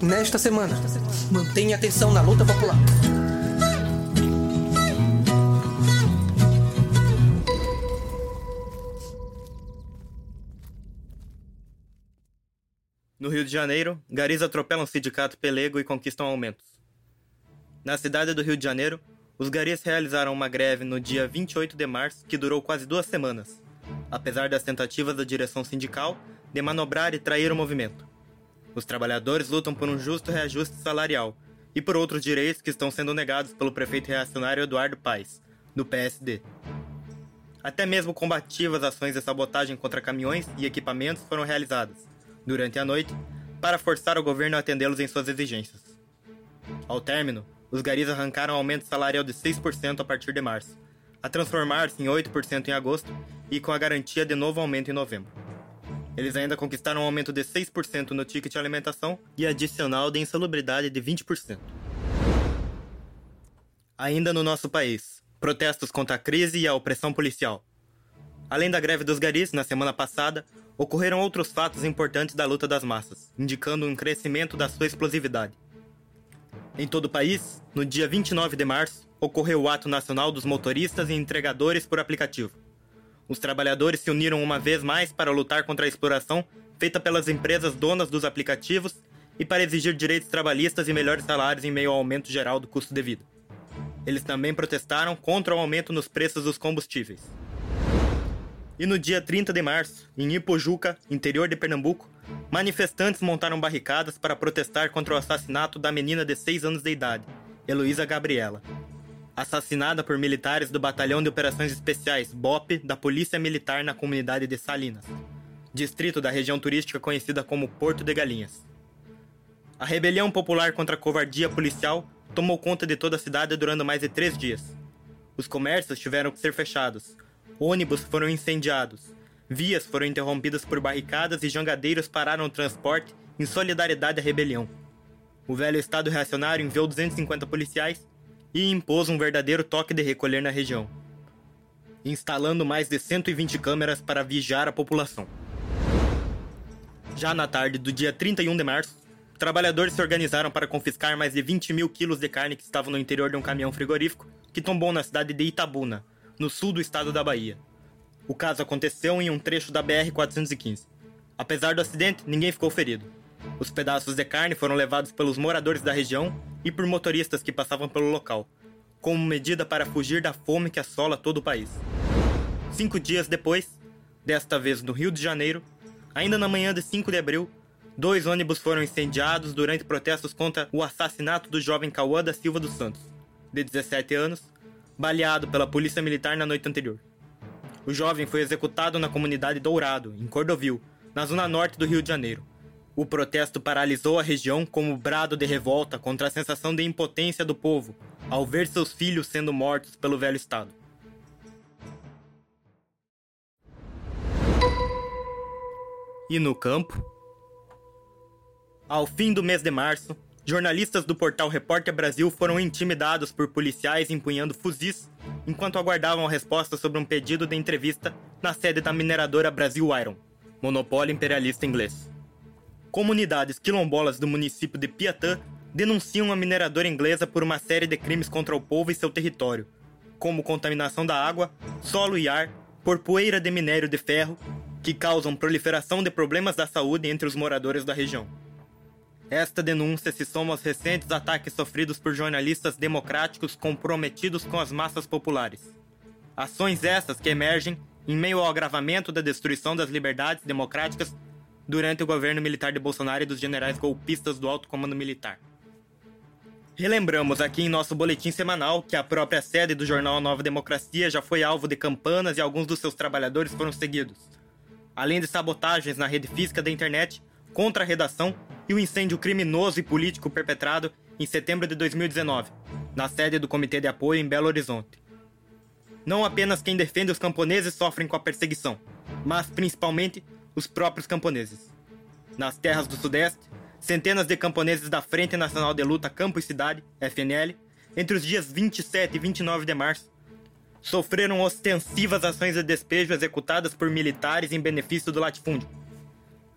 Nesta semana, mantenha atenção na luta popular. No Rio de Janeiro, garis atropelam o sindicato pelego e conquistam aumentos. Na cidade do Rio de Janeiro, os garis realizaram uma greve no dia 28 de março que durou quase duas semanas, apesar das tentativas da direção sindical de manobrar e trair o movimento. Os trabalhadores lutam por um justo reajuste salarial e por outros direitos que estão sendo negados pelo prefeito reacionário Eduardo Paes, do PSD. Até mesmo combativas ações de sabotagem contra caminhões e equipamentos foram realizadas, durante a noite, para forçar o governo a atendê-los em suas exigências. Ao término, os garis arrancaram aumento salarial de 6% a partir de março, a transformar-se em 8% em agosto e com a garantia de novo aumento em novembro. Eles ainda conquistaram um aumento de 6% no ticket de alimentação e adicional de insalubridade de 20%. Ainda no nosso país, protestos contra a crise e a opressão policial. Além da greve dos garis, na semana passada, ocorreram outros fatos importantes da luta das massas, indicando um crescimento da sua explosividade. Em todo o país, no dia 29 de março, ocorreu o Ato Nacional dos Motoristas e Entregadores por Aplicativo. Os trabalhadores se uniram uma vez mais para lutar contra a exploração feita pelas empresas donas dos aplicativos e para exigir direitos trabalhistas e melhores salários em meio ao aumento geral do custo de vida. Eles também protestaram contra o aumento nos preços dos combustíveis. E no dia 30 de março, em Ipojuca, interior de Pernambuco, manifestantes montaram barricadas para protestar contra o assassinato da menina de 6 anos de idade, Heloísa Gabriela, assassinada por militares do Batalhão de Operações Especiais BOP da Polícia Militar na comunidade de Salinas, distrito da região turística conhecida como Porto de Galinhas. A rebelião popular contra a covardia policial tomou conta de toda a cidade durante mais de três dias. Os comércios tiveram que ser fechados, ônibus foram incendiados, vias foram interrompidas por barricadas e jangadeiros pararam o transporte em solidariedade à rebelião. O velho Estado reacionário enviou 250 policiais e impôs um verdadeiro toque de recolher na região, instalando mais de 120 câmeras para vigiar a população. Já na tarde do dia 31 de março, trabalhadores se organizaram para confiscar mais de 20 mil quilos de carne que estavam no interior de um caminhão frigorífico que tombou na cidade de Itabuna, no sul do estado da Bahia. O caso aconteceu em um trecho da BR-415. Apesar do acidente, ninguém ficou ferido. Os pedaços de carne foram levados pelos moradores da região e por motoristas que passavam pelo local, como medida para fugir da fome que assola todo o país. Cinco dias depois, desta vez no Rio de Janeiro, ainda na manhã de 5 de abril, dois ônibus foram incendiados durante protestos contra o assassinato do jovem Cauã da Silva dos Santos, de 17 anos, baleado pela polícia militar na noite anterior. O jovem foi executado na comunidade Dourado, em Cordovil, na zona norte do Rio de Janeiro, o protesto paralisou a região como brado de revolta contra a sensação de impotência do povo ao ver seus filhos sendo mortos pelo velho Estado. E no campo? Ao fim do mês de março, jornalistas do portal Repórter Brasil foram intimidados por policiais empunhando fuzis enquanto aguardavam a resposta sobre um pedido de entrevista na sede da mineradora Brasil Iron, monopólio imperialista inglês. Comunidades quilombolas do município de Piatã denunciam a mineradora inglesa por uma série de crimes contra o povo e seu território, como contaminação da água, solo e ar por poeira de minério de ferro, que causam proliferação de problemas da saúde entre os moradores da região. Esta denúncia se soma aos recentes ataques sofridos por jornalistas democráticos comprometidos com as massas populares. Ações essas que emergem em meio ao agravamento da destruição das liberdades democráticas durante o governo militar de Bolsonaro e dos generais golpistas do alto comando militar. Relembramos aqui em nosso boletim semanal que a própria sede do jornal Nova Democracia já foi alvo de campanas e alguns dos seus trabalhadores foram seguidos. Além de sabotagens na rede física da internet, contra a redação e o incêndio criminoso e político perpetrado em setembro de 2019, na sede do Comitê de Apoio em Belo Horizonte. Não apenas quem defende os camponeses sofrem com a perseguição, mas principalmente os próprios camponeses. Nas terras do Sudeste, centenas de camponeses da Frente Nacional de Luta Campo e Cidade, FNL, entre os dias 27 e 29 de março, sofreram ostensivas ações de despejo executadas por militares em benefício do latifúndio.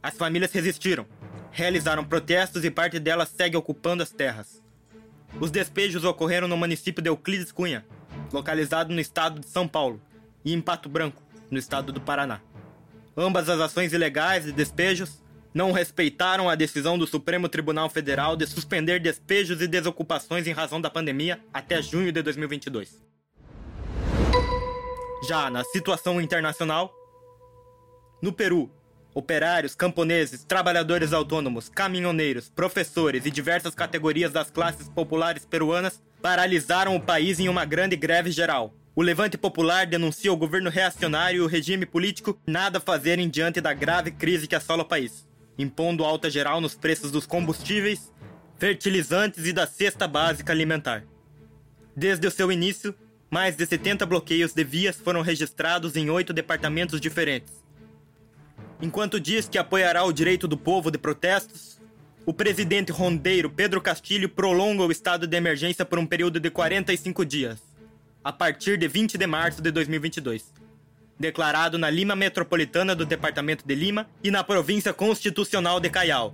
As famílias resistiram, realizaram protestos e parte delas segue ocupando as terras. Os despejos ocorreram no município de Euclides Cunha, localizado no estado de São Paulo, e em Pato Branco, no estado do Paraná. Ambas as ações ilegais de despejos não respeitaram a decisão do Supremo Tribunal Federal de suspender despejos e desocupações em razão da pandemia até junho de 2022. Já na situação internacional, no Peru, operários, camponeses, trabalhadores autônomos, caminhoneiros, professores e diversas categorias das classes populares peruanas paralisaram o país em uma grande greve geral. O levante popular denuncia o governo reacionário e o regime político nada fazerem diante da grave crise que assola o país impondo alta geral nos preços dos combustíveis, fertilizantes e da cesta básica alimentar. Desde o seu início, mais de 70 bloqueios de vias foram registrados em oito departamentos diferentes. Enquanto diz que apoiará o direito do povo de protestos, o presidente rondeiro Pedro Castilho prolonga o estado de emergência por um período de 45 dias, a partir de 20 de março de 2022 declarado na Lima Metropolitana do Departamento de Lima e na Província Constitucional de Callao.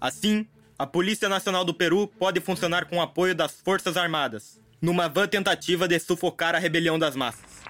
Assim, a Polícia Nacional do Peru pode funcionar com o apoio das Forças Armadas, numa vã tentativa de sufocar a rebelião das massas.